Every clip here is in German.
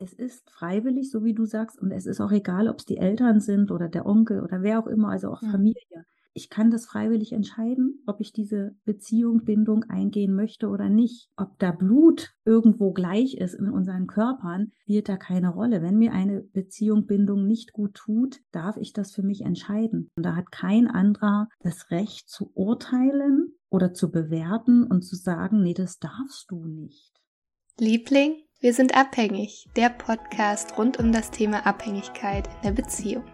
es ist freiwillig, so wie du sagst, und es ist auch egal, ob es die Eltern sind oder der Onkel oder wer auch immer, also auch Mhm. Familie. Ich kann das freiwillig entscheiden, ob ich diese Beziehung, Bindung eingehen möchte oder nicht. Ob da Blut irgendwo gleich ist in unseren Körpern, spielt da keine Rolle. Wenn mir eine Beziehung, Bindung nicht gut tut, darf ich das für mich entscheiden. Und da hat kein anderer das Recht zu urteilen oder zu bewerten und zu sagen, nee, das darfst du nicht. Liebling, wir sind abhängig. Der Podcast rund um das Thema Abhängigkeit in der Beziehung.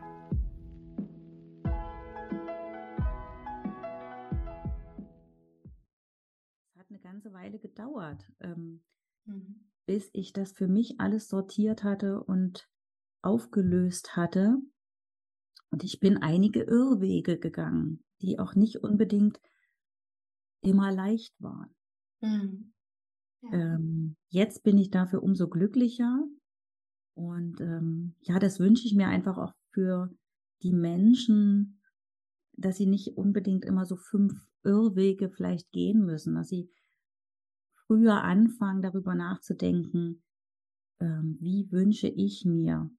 Es hat eine ganze Weile gedauert, ähm, Mhm. bis ich das für mich alles sortiert hatte und aufgelöst hatte. Und ich bin einige Irrwege gegangen, die auch nicht unbedingt immer leicht waren. Mhm. Ähm, jetzt bin ich dafür umso glücklicher. Und ähm, ja, das wünsche ich mir einfach auch für die Menschen, dass sie nicht unbedingt immer so fünf Irrwege vielleicht gehen müssen, dass sie früher anfangen, darüber nachzudenken, ähm, wie wünsche ich mir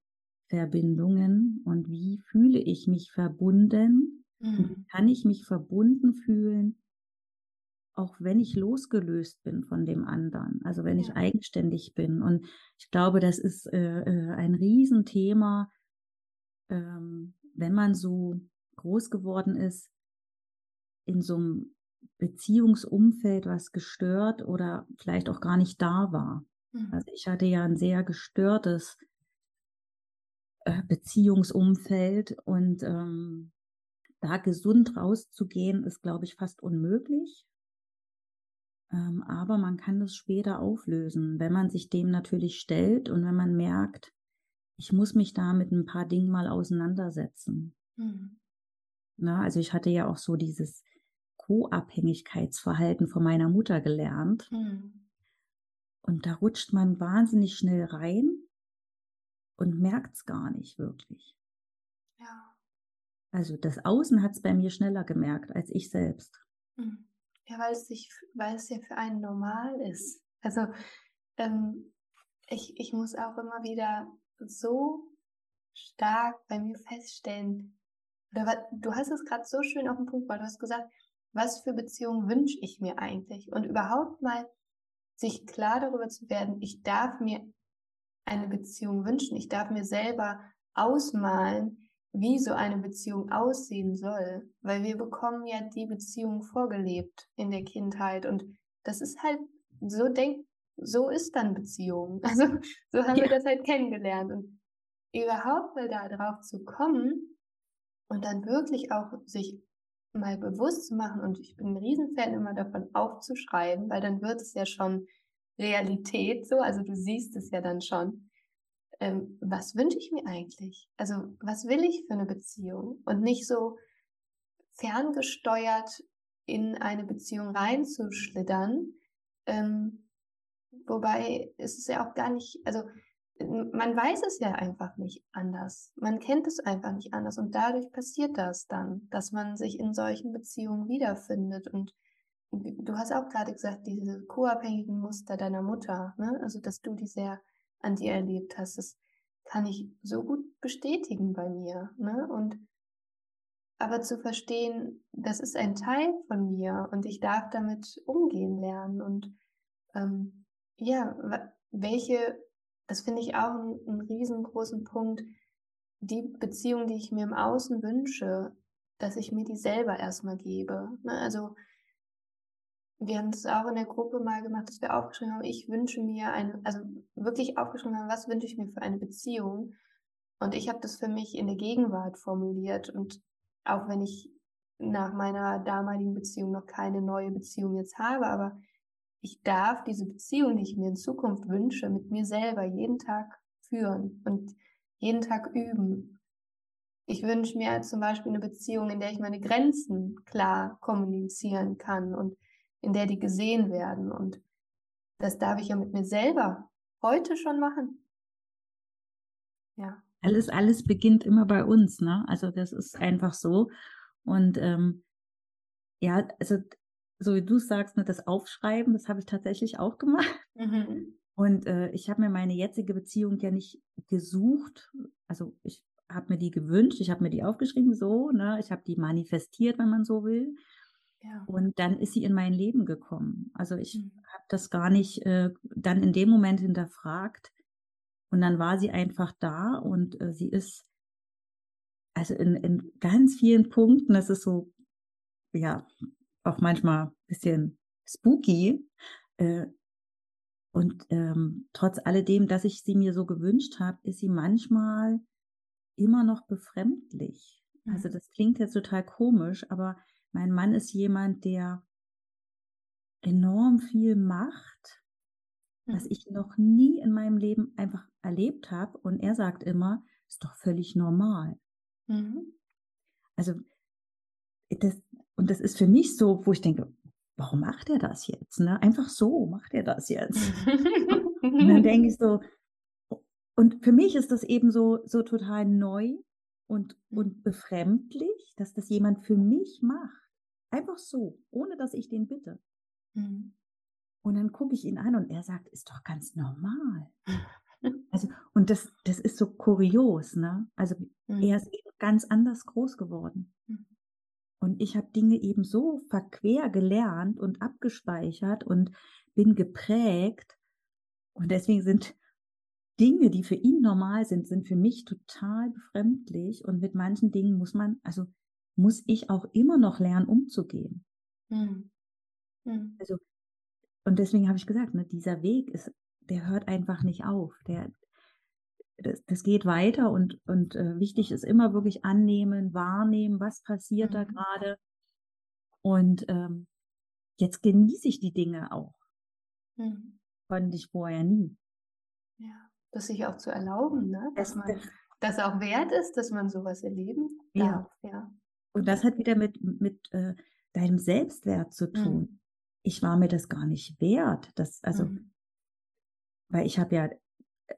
Verbindungen und wie fühle ich mich verbunden wie Mhm. kann ich mich verbunden fühlen, auch wenn ich losgelöst bin von dem anderen, also wenn ich Ja. eigenständig bin. Und ich glaube, das ist äh, äh, ein Riesenthema, ähm, wenn man so groß geworden ist in so einem Beziehungsumfeld, was gestört oder vielleicht auch gar nicht da war. Mhm. Also ich hatte ja ein sehr gestörtes äh, Beziehungsumfeld und ähm, da gesund rauszugehen, ist, glaube ich, fast unmöglich. Ähm, aber man kann das später auflösen, wenn man sich dem natürlich stellt und wenn man merkt, ich muss mich da mit ein paar Dingen mal auseinandersetzen. Mhm. Na, also ich hatte ja auch so dieses Co-Abhängigkeitsverhalten von meiner Mutter gelernt. Mhm. Und da rutscht man wahnsinnig schnell rein und merkt es gar nicht wirklich. Ja. Also das Außen hat es bei mir schneller gemerkt als ich selbst. Mhm. Ja, weil es sich, weil es ja für einen normal ist. Also ähm, ich, ich muss auch immer wieder so stark bei mir feststellen, oder du hast es gerade so schön auf den Punkt, weil du hast gesagt, was für Beziehungen wünsche ich mir eigentlich? Und überhaupt mal sich klar darüber zu werden, ich darf mir eine Beziehung wünschen, ich darf mir selber ausmalen, wie so eine Beziehung aussehen soll, weil wir bekommen ja die Beziehung vorgelebt in der Kindheit und das ist halt so denk so ist dann Beziehung. Also so haben wir Ja. das halt kennengelernt und überhaupt mal da drauf zu kommen und dann wirklich auch sich mal bewusst zu machen und ich bin ein Riesenfan immer davon aufzuschreiben, weil dann wird es ja schon Realität so, also du siehst es ja dann schon ähm, was wünsche ich mir eigentlich? Also, was will ich für eine Beziehung? Und nicht so ferngesteuert in eine Beziehung reinzuschlittern. Ähm, wobei ist es ja auch gar nicht, also man weiß es ja einfach nicht anders. Man kennt es einfach nicht anders. Und dadurch passiert das dann, dass man sich in solchen Beziehungen wiederfindet. Und du hast auch gerade gesagt, diese co-abhängigen Muster deiner Mutter, ne? also dass du die sehr an dir erlebt hast, das kann ich so gut bestätigen bei mir. Ne? Und aber zu verstehen, das ist ein Teil von mir und ich darf damit umgehen lernen. Und ähm, ja, welche, das finde ich auch einen, einen riesengroßen Punkt, die Beziehung, die ich mir im Außen wünsche, dass ich mir die selber erstmal gebe. Ne? Also wir haben das auch in der Gruppe mal gemacht, dass wir aufgeschrieben haben, ich wünsche mir eine, also wirklich aufgeschrieben haben, was wünsche ich mir für eine Beziehung. Und ich habe das für mich in der Gegenwart formuliert. Und auch wenn ich nach meiner damaligen Beziehung noch keine neue Beziehung jetzt habe, aber ich darf diese Beziehung, die ich mir in Zukunft wünsche, mit mir selber jeden Tag führen und jeden Tag üben. Ich wünsche mir zum Beispiel eine Beziehung, in der ich meine Grenzen klar kommunizieren kann und in der die gesehen werden. Und das darf ich ja mit mir selber heute schon machen. Ja. Alles, alles beginnt immer bei uns, ne? Also das ist einfach so. Und ähm, ja, also so wie du sagst, ne, das Aufschreiben, das habe ich tatsächlich auch gemacht. Mhm. Und äh, ich habe mir meine jetzige Beziehung ja nicht gesucht. Also ich habe mir die gewünscht, ich habe mir die aufgeschrieben, so, ne? Ich habe die manifestiert, wenn man so will. Ja. Und dann ist sie in mein Leben gekommen. Also ich mhm. habe das gar nicht äh, dann in dem Moment hinterfragt. Und dann war sie einfach da und äh, sie ist also in, in ganz vielen Punkten, das ist so, ja, auch manchmal ein bisschen spooky. Äh, und ähm, trotz alledem, dass ich sie mir so gewünscht habe, ist sie manchmal immer noch befremdlich. Also mhm. das klingt jetzt total komisch, aber mein Mann ist jemand, der enorm viel macht, was mhm. ich noch nie in meinem Leben einfach erlebt habe. Und er sagt immer, ist doch völlig normal. Mhm. Also das, und das ist für mich so, wo ich denke, warum macht er das jetzt? Ne? Einfach so macht er das jetzt. und dann denke ich so, und für mich ist das eben so, so total neu und, mhm. und befremdlich, dass das jemand für mich macht. Einfach so, ohne dass ich den bitte. Mhm. Und dann gucke ich ihn an und er sagt, ist doch ganz normal. Also, und das, das ist so kurios, ne? Also, mhm. er ist eben ganz anders groß geworden. Mhm. Und ich habe Dinge eben so verquer gelernt und abgespeichert und bin geprägt. Und deswegen sind Dinge, die für ihn normal sind, sind für mich total befremdlich. Und mit manchen Dingen muss man, also muss ich auch immer noch lernen, umzugehen. Mhm. Mhm. Also, und deswegen habe ich gesagt, ne, dieser Weg ist, der hört einfach nicht auf. Der, das, das geht weiter und, und äh, wichtig ist immer wirklich annehmen, wahrnehmen, was passiert mhm. da gerade. Und ähm, jetzt genieße ich die Dinge auch. Mhm. Konnte ich vorher nie. Ja, das sich auch zu erlauben, ne? dass man das auch wert ist, dass man sowas erleben darf. Ja. ja. Und das hat wieder mit, mit äh, deinem Selbstwert zu tun. Mhm. Ich war mir das gar nicht wert. Das, also, mhm. weil ich habe ja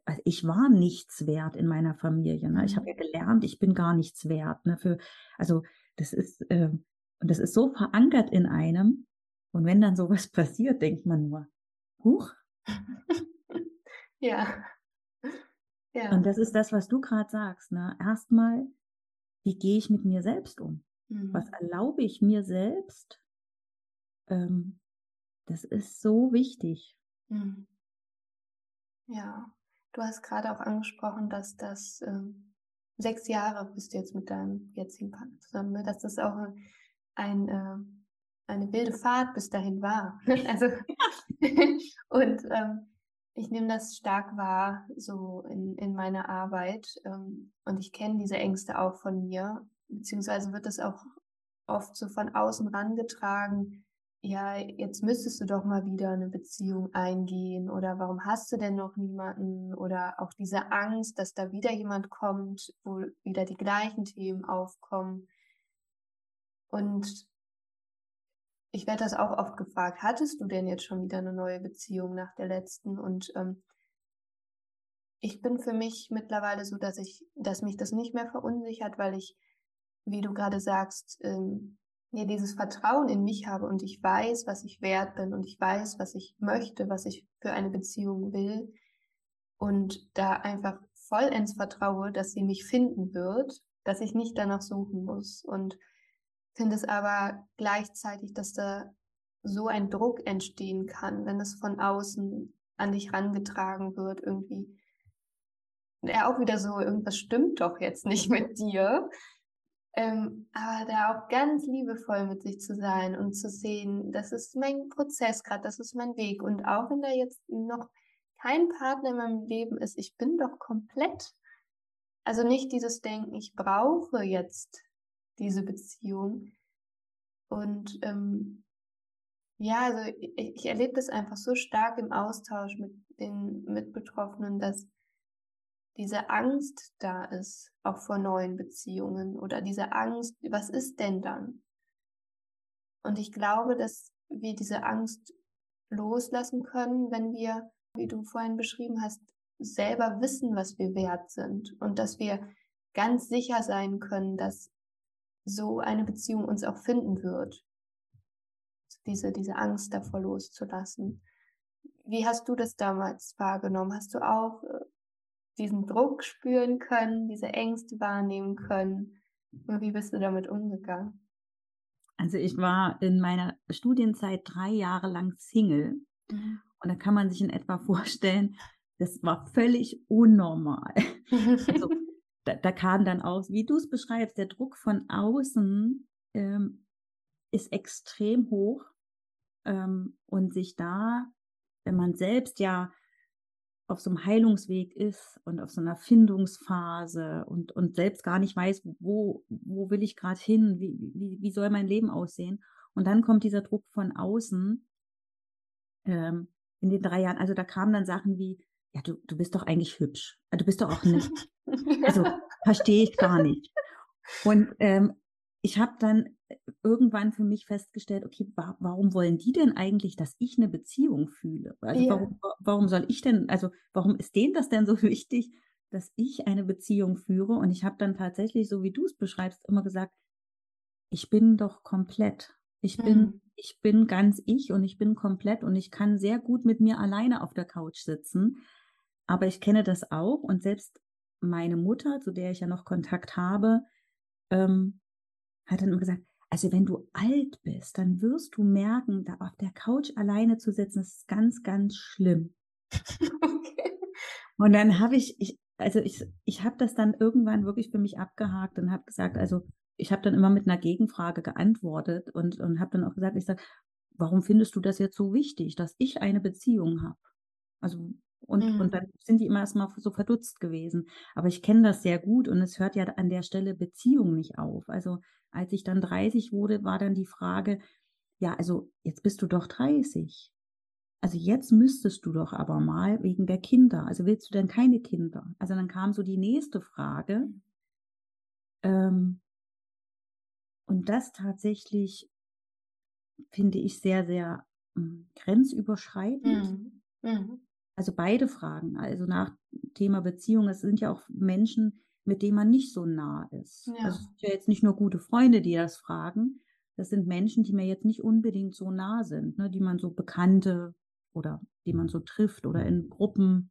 also ich war nichts wert in meiner Familie. Ne? Ich habe mhm. ja gelernt, ich bin gar nichts wert. Ne? Für, also das ist, äh, und das ist so verankert in einem. Und wenn dann sowas passiert, denkt man nur, huch. ja. Ja. Und das ist das, was du gerade sagst. Ne? Erstmal, wie gehe ich mit mir selbst um? Mhm. Was erlaube ich mir selbst? Ähm, das ist so wichtig. Mhm. Ja. Du hast gerade auch angesprochen, dass das ähm, sechs Jahre bist du jetzt mit deinem jetzigen Partner zusammen, ne? dass das auch ein, äh, eine wilde Fahrt bis dahin war. also und ähm, ich nehme das stark wahr, so in, in meiner Arbeit. Ähm, und ich kenne diese Ängste auch von mir, beziehungsweise wird das auch oft so von außen rangetragen, ja, jetzt müsstest du doch mal wieder eine Beziehung eingehen oder warum hast du denn noch niemanden oder auch diese Angst, dass da wieder jemand kommt, wo wieder die gleichen Themen aufkommen. Und ich werde das auch oft gefragt, hattest du denn jetzt schon wieder eine neue Beziehung nach der letzten? Und ähm, ich bin für mich mittlerweile so, dass ich, dass mich das nicht mehr verunsichert, weil ich, wie du gerade sagst, ähm, ja, dieses Vertrauen in mich habe und ich weiß, was ich wert bin und ich weiß, was ich möchte, was ich für eine Beziehung will und da einfach vollends vertraue, dass sie mich finden wird, dass ich nicht danach suchen muss und finde es aber gleichzeitig, dass da so ein Druck entstehen kann, wenn es von außen an dich rangetragen wird irgendwie. Ja, auch wieder so, irgendwas stimmt doch jetzt nicht mit dir. Ähm, aber da auch ganz liebevoll mit sich zu sein und zu sehen, das ist mein Prozess gerade, das ist mein Weg. Und auch wenn da jetzt noch kein Partner in meinem Leben ist, ich bin doch komplett. Also nicht dieses Denken, ich brauche jetzt diese Beziehung. Und ähm, ja, also ich, ich erlebe das einfach so stark im Austausch mit den Mitbetroffenen, dass diese Angst da ist, auch vor neuen Beziehungen oder diese Angst, was ist denn dann? Und ich glaube, dass wir diese Angst loslassen können, wenn wir, wie du vorhin beschrieben hast, selber wissen, was wir wert sind und dass wir ganz sicher sein können, dass so eine Beziehung uns auch finden wird. Diese, diese Angst davor loszulassen. wie hast du das damals wahrgenommen? Hast du auch äh, diesen Druck spüren können, diese Ängste wahrnehmen können? Und wie bist du damit umgegangen? Also ich war in meiner Studienzeit drei Jahre lang Single. Mhm. Und da kann man sich in etwa vorstellen, das war völlig unnormal. also, da, da, kam dann aus, wie du es beschreibst, der Druck von außen ähm, ist extrem hoch. Ähm, und sich da, wenn man selbst ja auf so einem Heilungsweg ist und auf so einer Findungsphase und, und selbst gar nicht weiß, wo, wo will ich gerade hin, wie, wie, wie soll mein Leben aussehen. Und dann kommt dieser Druck von außen ähm, in den drei Jahren. Also da kamen dann Sachen wie, ja, du, du bist doch eigentlich hübsch. Ah, du bist doch auch nicht. Also verstehe ich gar nicht. Und ähm, ich habe dann irgendwann für mich festgestellt, okay, wa warum wollen die denn eigentlich, dass ich eine Beziehung fühle? Also ja. warum, warum soll ich denn, also warum ist denen das denn so wichtig, dass ich eine Beziehung führe? Und ich habe dann tatsächlich, so wie du es beschreibst, immer gesagt, ich bin doch komplett. Ich bin, hm. ich bin ganz ich und ich bin komplett und ich kann sehr gut mit mir alleine auf der Couch sitzen. Aber ich kenne das auch und selbst meine Mutter, zu der ich ja noch Kontakt habe, ähm, hat dann immer gesagt, also wenn du alt bist, dann wirst du merken, da auf der Couch alleine zu sitzen, ist ganz, ganz schlimm. Okay. Und dann habe ich, ich, also ich, ich habe das dann irgendwann wirklich für mich abgehakt und habe gesagt, also ich habe dann immer mit einer Gegenfrage geantwortet und, und habe dann auch gesagt, ich sage, warum findest du das jetzt so wichtig, dass ich eine Beziehung habe? Also und, mhm. und dann sind die immer erstmal so verdutzt gewesen. Aber ich kenne das sehr gut und es hört ja an der Stelle Beziehung nicht auf. Also als ich dann 30 wurde, war dann die Frage, ja, also jetzt bist du doch 30. Also jetzt müsstest du doch aber mal wegen der Kinder. Also willst du denn keine Kinder? Also dann kam so die nächste Frage. Ähm, und das tatsächlich finde ich sehr, sehr hm, grenzüberschreitend. Mhm. Mhm. Also beide Fragen, also nach Thema Beziehung, es sind ja auch Menschen, mit denen man nicht so nah ist. Ja. Also es sind ja jetzt nicht nur gute Freunde, die das fragen, das sind Menschen, die mir jetzt nicht unbedingt so nah sind, ne, die man so Bekannte oder die man so trifft oder in Gruppen.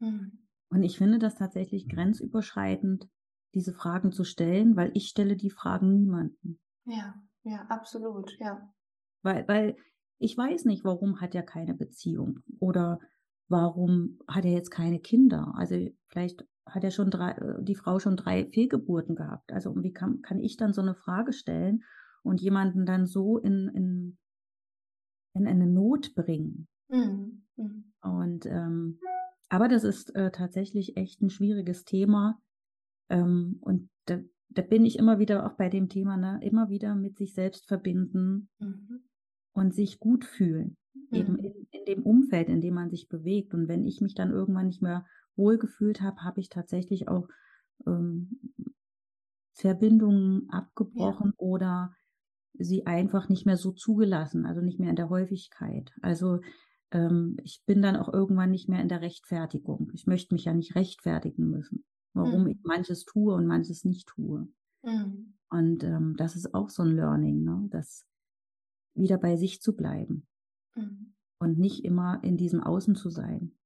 Mhm. Und ich finde das tatsächlich grenzüberschreitend, diese Fragen zu stellen, weil ich stelle die Fragen niemanden. Ja, ja, absolut, ja. Weil, weil ich weiß nicht, warum hat er keine Beziehung oder warum hat er jetzt keine Kinder? Also vielleicht hat er schon drei, äh, die Frau schon drei Fehlgeburten gehabt. Also wie kann, kann ich dann so eine Frage stellen und jemanden dann so in, in, in eine Not bringen? Mhm. Mhm. Und ähm, aber das ist äh, tatsächlich echt ein schwieriges Thema. Ähm, und da, da bin ich immer wieder auch bei dem Thema, ne, immer wieder mit sich selbst verbinden mhm. Und sich gut fühlen eben mhm. in, in, dem Umfeld, in dem man sich bewegt. Und wenn ich mich dann irgendwann nicht mehr wohlgefühlt habe, habe ich tatsächlich auch ähm, Verbindungen abgebrochen ja. oder sie einfach nicht mehr so zugelassen, also nicht mehr in der Häufigkeit. Also ähm, ich bin dann auch irgendwann nicht mehr in der Rechtfertigung. Ich möchte mich ja nicht rechtfertigen müssen, warum mhm. ich manches tue und manches nicht tue. Mhm. Und ähm, das ist auch so ein Learning, ne? das wieder bei sich zu bleiben. Mhm. Und nicht immer in diesem Außen zu sein.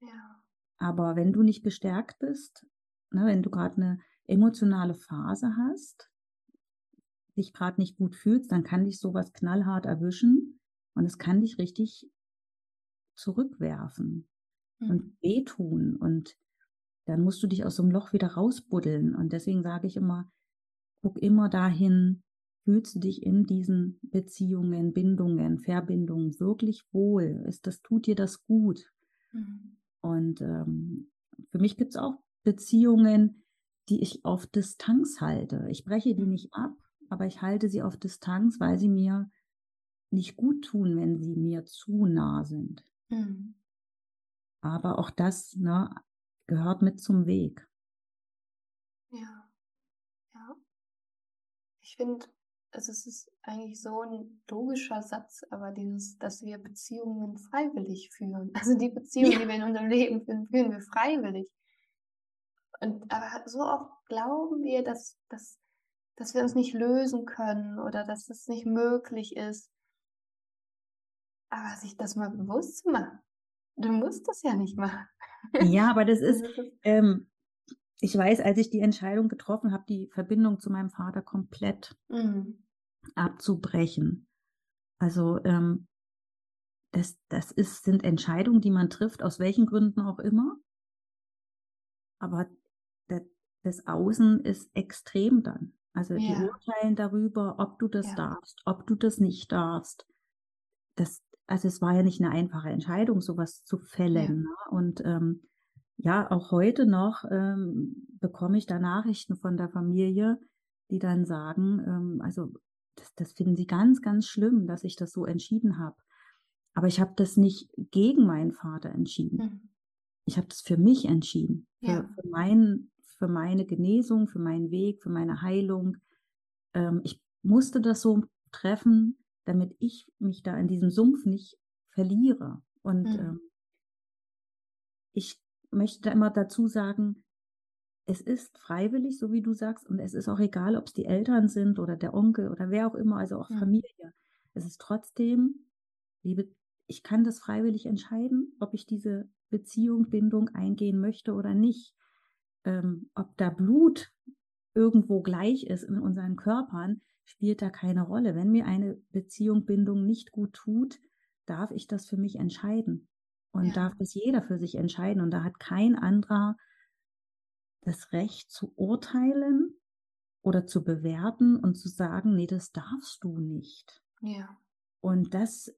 Ja. Aber wenn du nicht gestärkt bist, ne, wenn du gerade eine emotionale Phase hast, dich gerade nicht gut fühlst, dann kann dich sowas knallhart erwischen und es kann dich richtig zurückwerfen mhm. und wehtun und dann musst du dich aus so einem Loch wieder rausbuddeln. Und deswegen sage ich immer, guck immer dahin, Fühlst du dich in diesen Beziehungen, Bindungen, Verbindungen wirklich wohl? Ist das, tut dir das gut? Mhm. Und ähm, für mich gibt es auch Beziehungen, die ich auf Distanz halte. Ich breche die nicht ab, aber ich halte sie auf Distanz, weil sie mir nicht gut tun, wenn sie mir zu nah sind. Mhm. Aber auch das ne, gehört mit zum Weg. Ja, ja. Ich finde, also es ist eigentlich so ein logischer Satz, aber dieses, dass wir Beziehungen freiwillig führen. Also die Beziehungen, ja. die wir in unserem Leben führen, führen wir freiwillig. Und aber so oft glauben wir, dass, dass, dass wir uns nicht lösen können oder dass das nicht möglich ist. Aber sich das mal bewusst zu machen, du musst das ja nicht machen. Ja, aber das ist, ähm, ich weiß, als ich die Entscheidung getroffen habe, die Verbindung zu meinem Vater komplett mhm. abzubrechen. Also ähm, das, das ist, sind Entscheidungen, die man trifft, aus welchen Gründen auch immer. Aber das, das Außen ist extrem dann. Also ja. die urteilen darüber, ob du das ja. darfst, ob du das nicht darfst. Das, also es war ja nicht eine einfache Entscheidung, sowas zu fällen. Ja. Ne? Und ähm, ja, auch heute noch ähm, bekomme ich da Nachrichten von der Familie, die dann sagen, ähm, also das, das finden sie ganz, ganz schlimm, dass ich das so entschieden habe. Aber ich habe das nicht gegen meinen Vater entschieden. Mhm. Ich habe das für mich entschieden, ja. für, für, mein, für meine Genesung, für meinen Weg, für meine Heilung. Ähm, ich musste das so treffen, damit ich mich da in diesem Sumpf nicht verliere. Und mhm. ähm, ich möchte da immer dazu sagen, es ist freiwillig, so wie du sagst, und es ist auch egal, ob es die Eltern sind oder der Onkel oder wer auch immer, also auch mhm. Familie. Es ist trotzdem, liebe, ich kann das freiwillig entscheiden, ob ich diese Beziehung, Bindung eingehen möchte oder nicht. Ähm, ob da Blut irgendwo gleich ist in unseren Körpern, spielt da keine Rolle. Wenn mir eine Beziehung, Bindung nicht gut tut, darf ich das für mich entscheiden. Und ja. darf das jeder für sich entscheiden. Und da hat kein anderer das Recht zu urteilen oder zu bewerten und zu sagen, nee, das darfst du nicht. Ja. Und das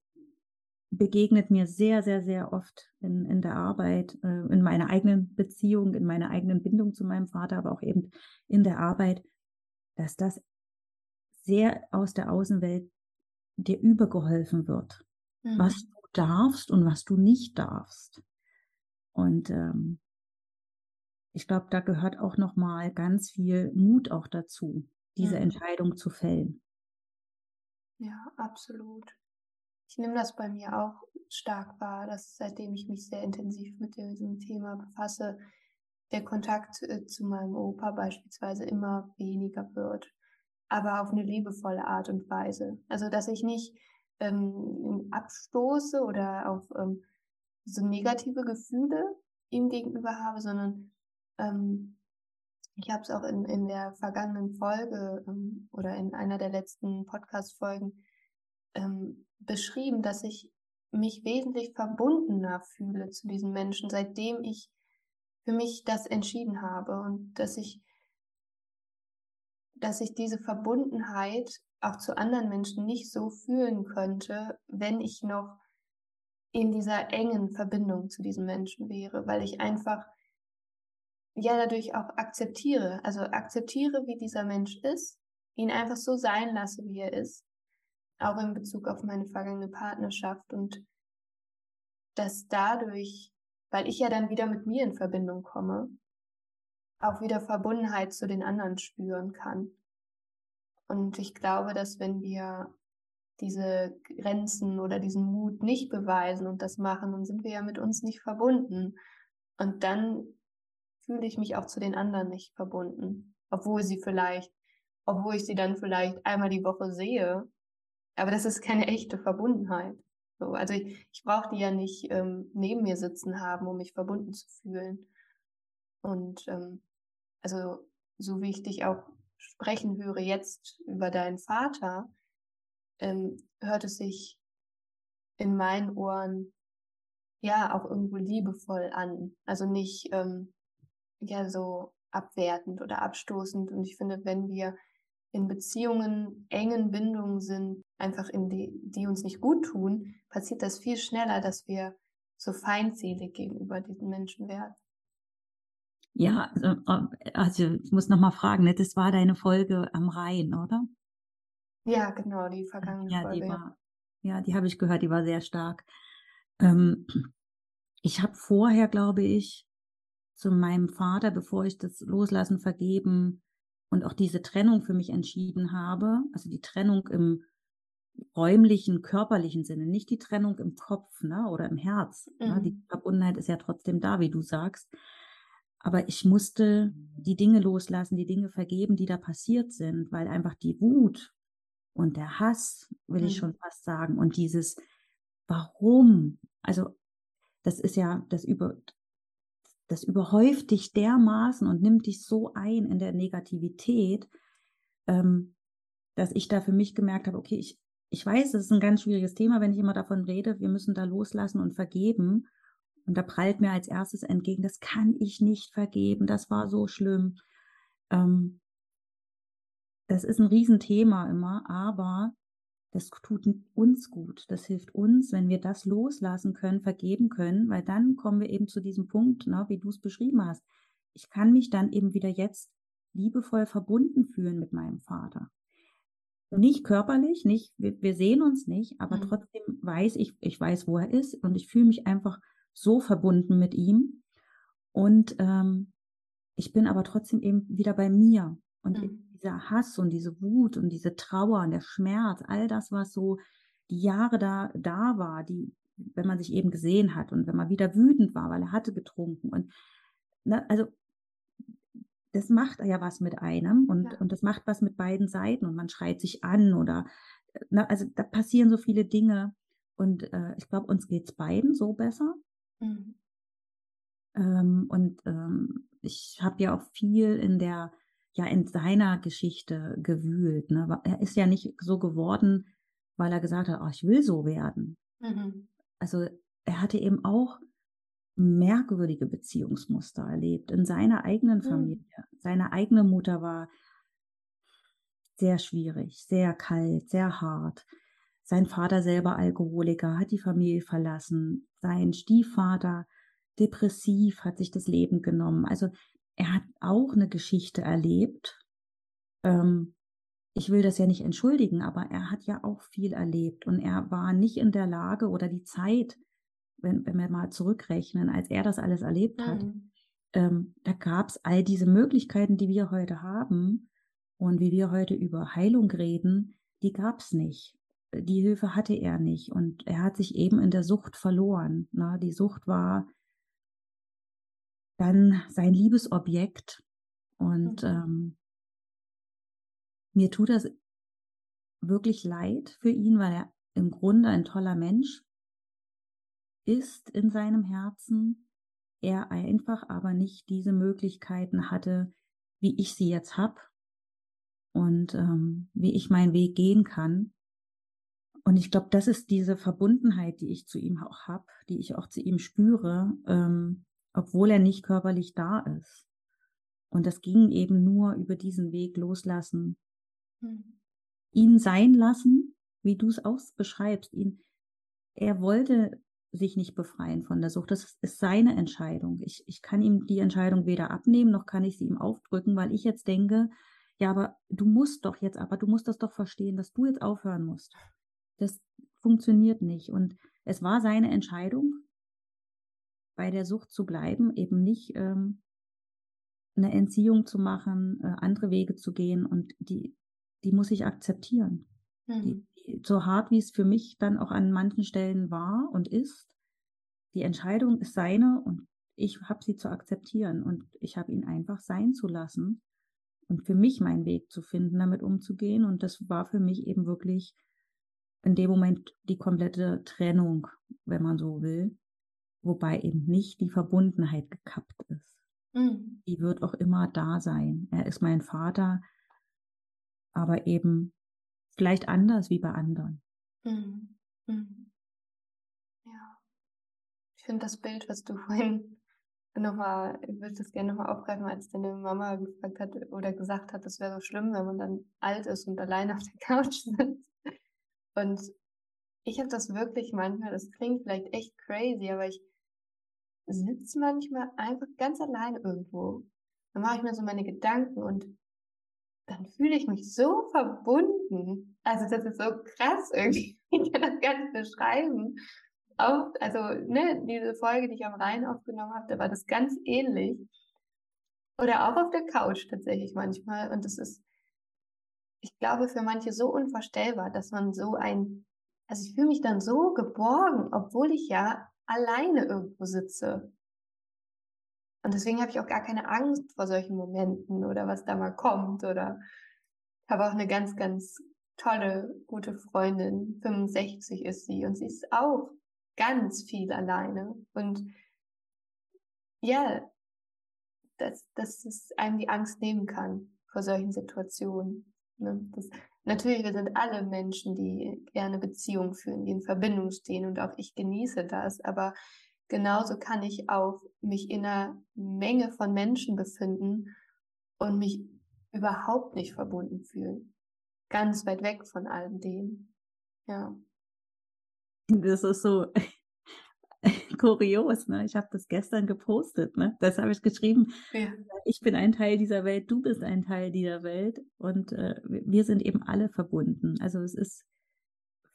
begegnet mir sehr, sehr, sehr oft in, in der Arbeit, äh, in meiner eigenen Beziehung, in meiner eigenen Bindung zu meinem Vater, aber auch eben in der Arbeit, dass das sehr aus der Außenwelt dir übergeholfen wird. Mhm. Was du darfst und was du nicht darfst. Und ähm, ich glaube, da gehört auch noch mal ganz viel Mut auch dazu, diese mhm. Entscheidung zu fällen. Ja, absolut. Ich nehme das bei mir auch stark wahr, dass seitdem ich mich sehr intensiv mit diesem Thema befasse, der Kontakt äh, zu meinem Opa beispielsweise immer weniger wird, aber auf eine liebevolle Art und Weise. Also dass ich nicht ähm, abstoße oder auf ähm, so negative Gefühle ihm gegenüber habe, sondern ähm, ich habe es auch in, in der vergangenen Folge ähm, oder in einer der letzten Podcast-Folgen ähm, beschrieben, dass ich mich wesentlich verbundener fühle zu diesen Menschen, seitdem ich für mich das entschieden habe und dass ich, dass ich diese Verbundenheit auch zu anderen Menschen nicht so fühlen könnte, wenn ich noch in dieser engen Verbindung zu diesen Menschen wäre, weil ich einfach ja dadurch auch akzeptiere, also akzeptiere, wie dieser Mensch ist, ihn einfach so sein lasse, wie er ist, auch in Bezug auf meine vergangene Partnerschaft und dass dadurch, weil ich ja dann wieder mit mir in Verbindung komme, auch wieder Verbundenheit zu den anderen spüren kann. Und ich glaube, dass wenn wir diese Grenzen oder diesen Mut nicht beweisen und das machen, dann sind wir ja mit uns nicht verbunden. Und dann fühle ich mich auch zu den anderen nicht verbunden, obwohl sie vielleicht, obwohl ich sie dann vielleicht einmal die Woche sehe. Aber das ist keine echte Verbundenheit. So, also ich, ich brauche die ja nicht ähm, neben mir sitzen haben, um mich verbunden zu fühlen. Und ähm, also so wie ich dich auch sprechen höre jetzt über deinen Vater, ähm, hört es sich in meinen Ohren ja auch irgendwo liebevoll an. Also nicht ähm, ja so abwertend oder abstoßend. Und ich finde, wenn wir in Beziehungen, engen Bindungen sind, einfach in die, die uns nicht gut tun, passiert das viel schneller, dass wir so feindselig gegenüber diesen Menschen werden. Ja, also, also ich muss noch mal fragen, ne, das war deine Folge am Rhein, oder? Ja, genau, die vergangene ja, Folge. Die war, ja, die habe ich gehört, die war sehr stark. Ähm, ich habe vorher, glaube ich, zu meinem Vater, bevor ich das Loslassen, Vergeben und auch diese Trennung für mich entschieden habe, also die Trennung im räumlichen, körperlichen Sinne, nicht die Trennung im Kopf ne, oder im Herz. Mhm. Ne? Die Verbundenheit ist ja trotzdem da, wie du sagst. Aber ich musste die Dinge loslassen, die Dinge vergeben, die da passiert sind, weil einfach die Wut und der Hass, will mhm. ich schon fast sagen, und dieses Warum, also das ist ja, das über, das überhäuft dich dermaßen und nimmt dich so ein in der Negativität, ähm, dass ich da für mich gemerkt habe, okay, ich, ich weiß, es ist ein ganz schwieriges Thema, wenn ich immer davon rede, wir müssen da loslassen und vergeben. Und da prallt mir als erstes entgegen, das kann ich nicht vergeben, das war so schlimm. Ähm, das ist ein Riesenthema immer, aber das tut uns gut. Das hilft uns, wenn wir das loslassen können, vergeben können, weil dann kommen wir eben zu diesem Punkt, ne, wie du es beschrieben hast. Ich kann mich dann eben wieder jetzt liebevoll verbunden fühlen mit meinem Vater. Nicht körperlich, nicht, wir, wir sehen uns nicht, aber mhm. trotzdem weiß ich, ich weiß, wo er ist und ich fühle mich einfach so verbunden mit ihm. Und ähm, ich bin aber trotzdem eben wieder bei mir. Und mhm. dieser Hass und diese Wut und diese Trauer und der Schmerz, all das, was so die Jahre da, da war, die, wenn man sich eben gesehen hat und wenn man wieder wütend war, weil er hatte getrunken und, ne, also, das macht ja was mit einem und, ja. und das macht was mit beiden Seiten und man schreit sich an oder, na, ne, also da passieren so viele Dinge und äh, ich glaube, uns geht's beiden so besser. Mhm. Ähm, und ähm, ich habe ja auch viel in der ja in seiner Geschichte gewühlt. Ne? Er ist ja nicht so geworden, weil er gesagt hat, oh, ich will so werden. Mhm. Also er hatte eben auch merkwürdige Beziehungsmuster erlebt in seiner eigenen. Familie. Mhm. Seine eigene Mutter war sehr schwierig, sehr kalt, sehr hart. Sein Vater selber Alkoholiker, hat die Familie verlassen. Sein Stiefvater depressiv, hat sich das Leben genommen. Also er hat auch eine Geschichte erlebt. Ähm, ich will das ja nicht entschuldigen, aber er hat ja auch viel erlebt und er war nicht in der Lage oder die Zeit, wenn, wenn wir mal zurückrechnen, als er das alles erlebt hat, mhm. ähm, da gab es all diese Möglichkeiten, die wir heute haben und wie wir heute über Heilung reden, die gab es nicht. Die Hilfe hatte er nicht und er hat sich eben in der Sucht verloren. Na, die Sucht war dann sein Liebesobjekt. Und mhm. ähm, mir tut das wirklich leid für ihn, weil er im Grunde ein toller Mensch ist in seinem Herzen. Er einfach aber nicht diese Möglichkeiten hatte, wie ich sie jetzt habe und ähm, wie ich meinen Weg gehen kann. Und ich glaube, das ist diese Verbundenheit, die ich zu ihm auch habe, die ich auch zu ihm spüre, ähm, obwohl er nicht körperlich da ist. Und das ging eben nur über diesen Weg loslassen. Mhm. Ihn sein lassen, wie du es auch beschreibst. Ihn, er wollte sich nicht befreien von der Sucht. Das ist seine Entscheidung. Ich, ich kann ihm die Entscheidung weder abnehmen, noch kann ich sie ihm aufdrücken, weil ich jetzt denke, ja, aber du musst doch jetzt, aber du musst das doch verstehen, dass du jetzt aufhören musst. Das funktioniert nicht. Und es war seine Entscheidung bei der Sucht zu bleiben, eben nicht ähm, eine Entziehung zu machen, äh, andere Wege zu gehen und die, die muss ich akzeptieren. Mhm. Die, die, so hart wie es für mich dann auch an manchen Stellen war und ist, die Entscheidung ist seine und ich habe sie zu akzeptieren und ich habe ihn einfach sein zu lassen und für mich meinen Weg zu finden, damit umzugehen. Und das war für mich eben wirklich in dem Moment die komplette Trennung, wenn man so will wobei eben nicht die Verbundenheit gekappt ist. Mhm. Die wird auch immer da sein. Er ist mein Vater, aber eben vielleicht anders wie bei anderen. Mhm. Mhm. Ja. Ich finde das Bild, was du vorhin nochmal, ich würde das gerne nochmal aufgreifen, als deine Mama gefragt hat oder gesagt hat, das wäre so schlimm, wenn man dann alt ist und alleine auf der Couch sitzt. Und ich habe das wirklich manchmal, das klingt vielleicht echt crazy, aber ich sitze manchmal einfach ganz alleine irgendwo. Dann mache ich mir so meine Gedanken und dann fühle ich mich so verbunden. Also das ist so krass irgendwie. Ich kann das gar nicht beschreiben. Auch, also, ne, diese Folge, die ich am Rhein aufgenommen habe, da war das ganz ähnlich. Oder auch auf der Couch tatsächlich manchmal. Und das ist, ich glaube, für manche so unvorstellbar, dass man so ein, also ich fühle mich dann so geborgen, obwohl ich ja alleine irgendwo sitze. Und deswegen habe ich auch gar keine Angst vor solchen Momenten oder was da mal kommt oder habe auch eine ganz, ganz tolle, gute Freundin. 65 ist sie und sie ist auch ganz viel alleine. Und ja, dass, dass es einem die Angst nehmen kann vor solchen Situationen. Ne? Das, natürlich, wir sind alle Menschen, die gerne Beziehungen führen, die in Verbindung stehen und auch ich genieße das, aber genauso kann ich auch mich in einer Menge von Menschen befinden und mich überhaupt nicht verbunden fühlen. Ganz weit weg von allem dem. Ja. Das ist so kurios, ne? Ich habe das gestern gepostet, ne? Das habe ich geschrieben. Ja. Ich bin ein Teil dieser Welt, du bist ein Teil dieser Welt und äh, wir sind eben alle verbunden. Also es ist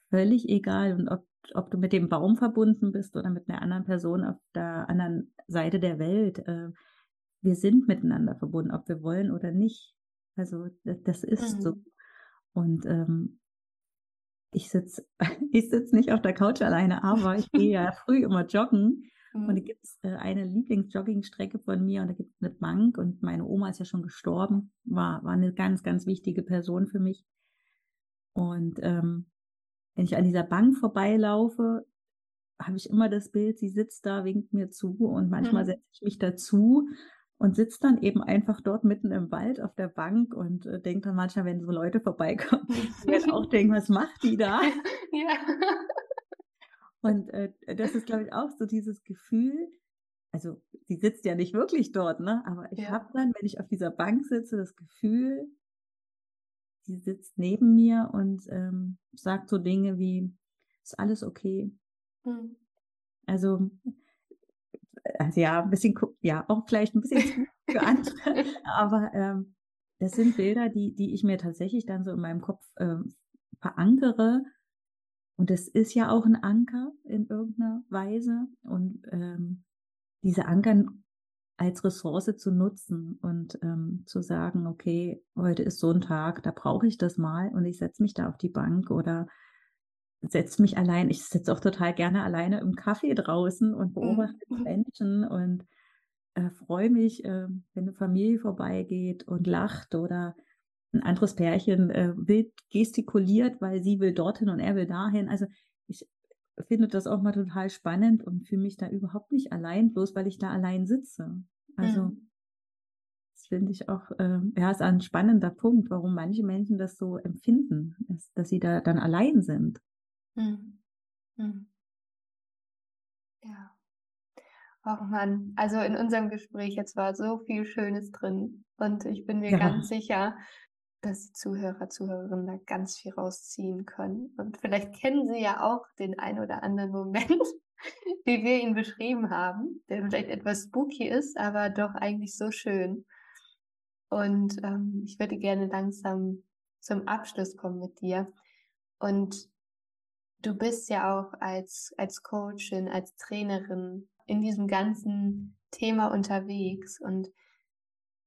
völlig egal, und ob, ob du mit dem Baum verbunden bist oder mit einer anderen Person auf der anderen Seite der Welt. Äh, wir sind miteinander verbunden, ob wir wollen oder nicht. Also das, das ist mhm. so. Und ähm, ich sitze ich sitz nicht auf der Couch alleine, aber ich gehe ja früh immer joggen. Mhm. Und da gibt es äh, eine Lieblingsjoggingstrecke von mir und da gibt es eine Bank und meine Oma ist ja schon gestorben, war, war eine ganz, ganz wichtige Person für mich. Und ähm, wenn ich an dieser Bank vorbeilaufe, habe ich immer das Bild, sie sitzt da, winkt mir zu und manchmal mhm. setze ich mich dazu und sitzt dann eben einfach dort mitten im Wald auf der Bank und äh, denkt dann manchmal, wenn so Leute vorbeikommen, werden auch denken, was macht die da? Ja. Und äh, das ist, glaube ich, auch so dieses Gefühl, also sie sitzt ja nicht wirklich dort, ne? Aber ich ja. habe dann, wenn ich auf dieser Bank sitze, das Gefühl, sie sitzt neben mir und ähm, sagt so Dinge wie, ist alles okay? Mhm. Also also ja, ein bisschen, ja, auch vielleicht ein bisschen für andere, aber ähm, das sind Bilder, die, die ich mir tatsächlich dann so in meinem Kopf ähm, verankere. Und es ist ja auch ein Anker in irgendeiner Weise. Und ähm, diese Anker als Ressource zu nutzen und ähm, zu sagen, okay, heute ist so ein Tag, da brauche ich das mal und ich setze mich da auf die Bank oder setze mich allein, ich sitze auch total gerne alleine im Kaffee draußen und beobachte mhm. Menschen und äh, freue mich, äh, wenn eine Familie vorbeigeht und lacht oder ein anderes Pärchen äh, wild gestikuliert, weil sie will dorthin und er will dahin. Also ich finde das auch mal total spannend und fühle mich da überhaupt nicht allein, bloß weil ich da allein sitze. Also mhm. das finde ich auch, äh, ja, ist ein spannender Punkt, warum manche Menschen das so empfinden, dass, dass sie da dann allein sind. Mhm. Mhm. Ja. Oh Mann, also in unserem Gespräch jetzt war so viel Schönes drin und ich bin mir ja. ganz sicher, dass die Zuhörer, Zuhörerinnen da ganz viel rausziehen können. Und vielleicht kennen sie ja auch den ein oder anderen Moment, wie wir ihn beschrieben haben, der vielleicht etwas spooky ist, aber doch eigentlich so schön. Und ähm, ich würde gerne langsam zum Abschluss kommen mit dir. Und du bist ja auch als, als Coachin, als Trainerin in diesem ganzen Thema unterwegs und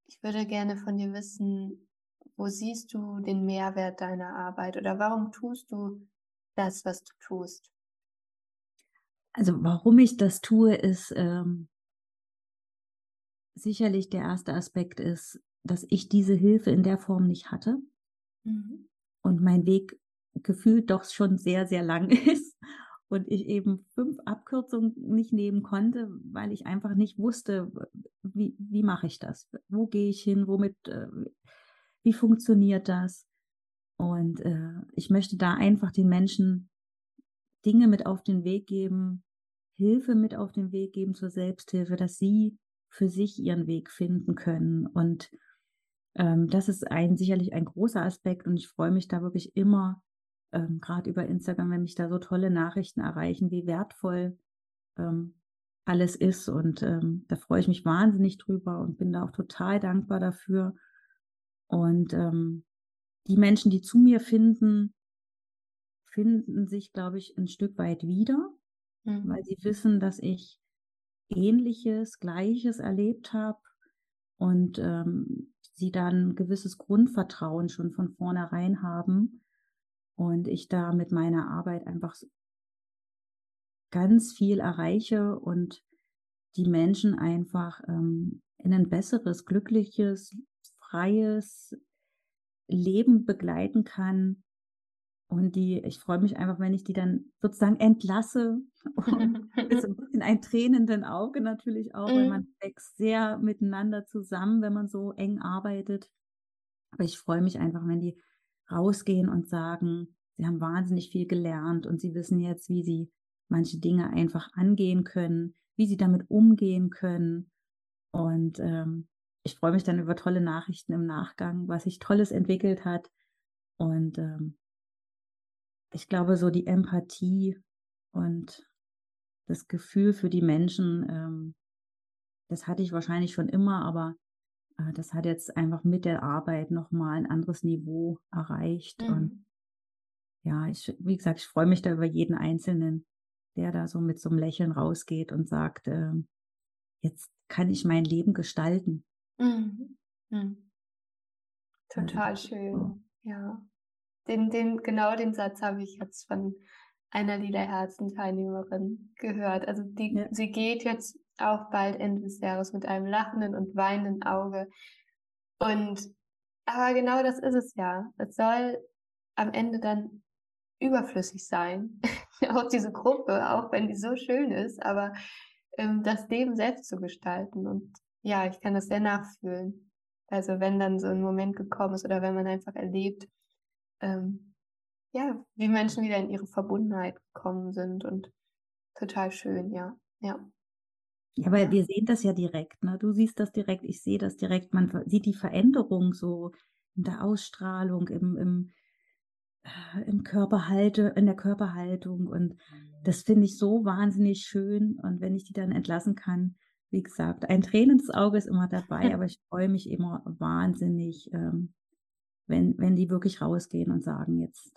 ich würde gerne von dir wissen, wo siehst du den Mehrwert deiner Arbeit oder warum tust du das, was du tust? Also warum ich das tue, ist ähm, sicherlich der erste Aspekt ist, dass ich diese Hilfe in der Form nicht hatte mhm. und mein Weg gefühlt doch schon sehr, sehr lang ist und ich eben fünf Abkürzungen nicht nehmen konnte, weil ich einfach nicht wusste, wie, wie mache ich das? Wo gehe ich hin? Womit, äh, wie funktioniert das? Und äh, ich möchte da einfach den Menschen Dinge mit auf den Weg geben, Hilfe mit auf den Weg geben zur Selbsthilfe, dass sie für sich ihren Weg finden können. Und ähm, das ist ein sicherlich ein großer Aspekt und ich freue mich da wirklich immer, ähm, gerade über Instagram, wenn mich da so tolle Nachrichten erreichen, wie wertvoll ähm, alles ist. Und ähm, da freue ich mich wahnsinnig drüber und bin da auch total dankbar dafür. Und ähm, die Menschen, die zu mir finden, finden sich, glaube ich, ein Stück weit wieder, mhm. weil sie wissen, dass ich Ähnliches, Gleiches erlebt habe und ähm, sie dann ein gewisses Grundvertrauen schon von vornherein haben und ich da mit meiner Arbeit einfach ganz viel erreiche und die Menschen einfach ähm, in ein besseres, glückliches, freies Leben begleiten kann, Und die, ich freue mich einfach, wenn ich die dann sozusagen entlasse. Mit so ein bisschen ein tränenden Auge natürlich auch, weil man mhm. wächst sehr miteinander zusammen, wenn man so eng arbeitet. Aber ich freue mich einfach, wenn die rausgehen und sagen, sie haben wahnsinnig viel gelernt und sie wissen jetzt, wie sie manche Dinge einfach angehen können, wie sie damit umgehen können. Und ähm, ich freue mich dann über tolle Nachrichten im Nachgang, was sich Tolles entwickelt hat. Und ähm, ich glaube, so die Empathie und das Gefühl für die Menschen, ähm, das hatte ich wahrscheinlich schon immer, aber das hat jetzt einfach mit der Arbeit nochmal ein anderes Niveau erreicht. Mhm. Und ja, ich, wie gesagt, ich freue mich da über jeden Einzelnen, der da so mit so einem Lächeln rausgeht und sagt, äh, jetzt kann ich mein Leben gestalten. Mhm. Mhm. Total also, schön, so. ja. Den, den, genau den Satz habe ich jetzt von einer Liederherzen-Teilnehmerin gehört. Also die, ja. sie geht jetzt auch bald Ende des Jahres mit einem lachenden und weinenden Auge. Und aber genau das ist es ja. Es soll am Ende dann überflüssig sein. auch diese Gruppe, auch wenn die so schön ist, aber ähm, das Leben selbst zu gestalten. Und ja, ich kann das sehr nachfühlen. Also wenn dann so ein Moment gekommen ist oder wenn man einfach erlebt, ähm, ja, wie Menschen wieder in ihre Verbundenheit gekommen sind und total schön, ja, ja. Ja, weil wir sehen das ja direkt, ne? Du siehst das direkt, ich sehe das direkt. Man sieht die Veränderung so in der Ausstrahlung, im, im, äh, im Körperhalte, in der Körperhaltung. Und das finde ich so wahnsinnig schön. Und wenn ich die dann entlassen kann, wie gesagt, ein tränendes Auge ist immer dabei, aber ich freue mich immer wahnsinnig, ähm, wenn, wenn die wirklich rausgehen und sagen, jetzt,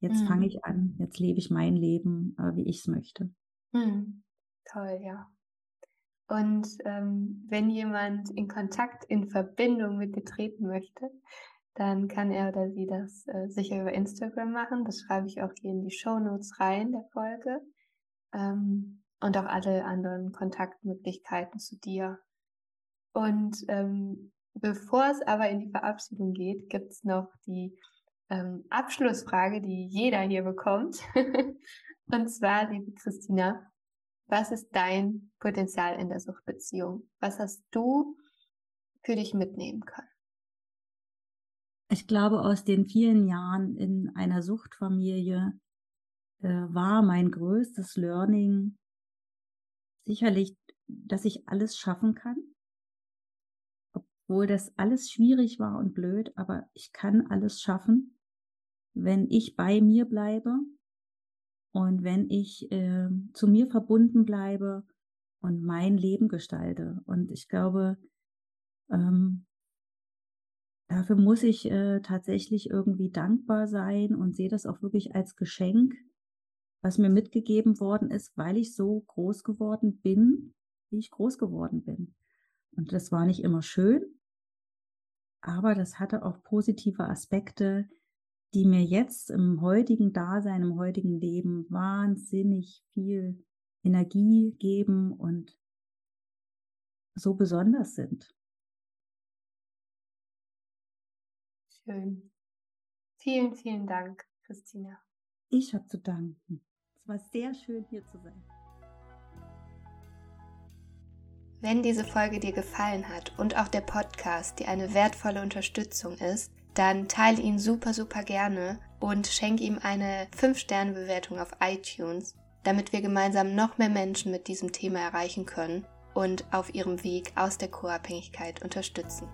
jetzt mhm. fange ich an, jetzt lebe ich mein Leben, äh, wie ich es möchte. Mhm. Toll, ja. Und ähm, wenn jemand in Kontakt, in Verbindung mit dir treten möchte, dann kann er oder sie das äh, sicher über Instagram machen. Das schreibe ich auch hier in die Show Notes rein der Folge. Ähm, und auch alle anderen Kontaktmöglichkeiten zu dir. Und ähm, Bevor es aber in die Verabschiedung geht, gibt es noch die ähm, Abschlussfrage, die jeder hier bekommt. Und zwar, liebe Christina, was ist dein Potenzial in der Suchtbeziehung? Was hast du für dich mitnehmen können? Ich glaube, aus den vielen Jahren in einer Suchtfamilie äh, war mein größtes Learning sicherlich, dass ich alles schaffen kann, obwohl das alles schwierig war und blöd, aber ich kann alles schaffen, wenn ich bei mir bleibe und wenn ich äh, zu mir verbunden bleibe und mein Leben gestalte. Und ich glaube, ähm, dafür muss ich äh, tatsächlich irgendwie dankbar sein und sehe das auch wirklich als Geschenk, was mir mitgegeben worden ist, weil ich so groß geworden bin, wie ich groß geworden bin. Und das war nicht immer schön, aber das hatte auch positive Aspekte, die mir jetzt im heutigen Dasein, im heutigen Leben wahnsinnig viel Energie geben und so besonders sind. Schön. Vielen, vielen Dank, Christina. Ich habe zu danken. Es war sehr schön, hier zu sein. Wenn diese Folge dir gefallen hat und auch der Podcast dir eine wertvolle Unterstützung ist, dann teile ihn super, super gerne und schenke ihm eine 5-Sterne-Bewertung auf iTunes, damit wir gemeinsam noch mehr Menschen mit diesem Thema erreichen können und auf ihrem Weg aus der Co-Abhängigkeit unterstützen.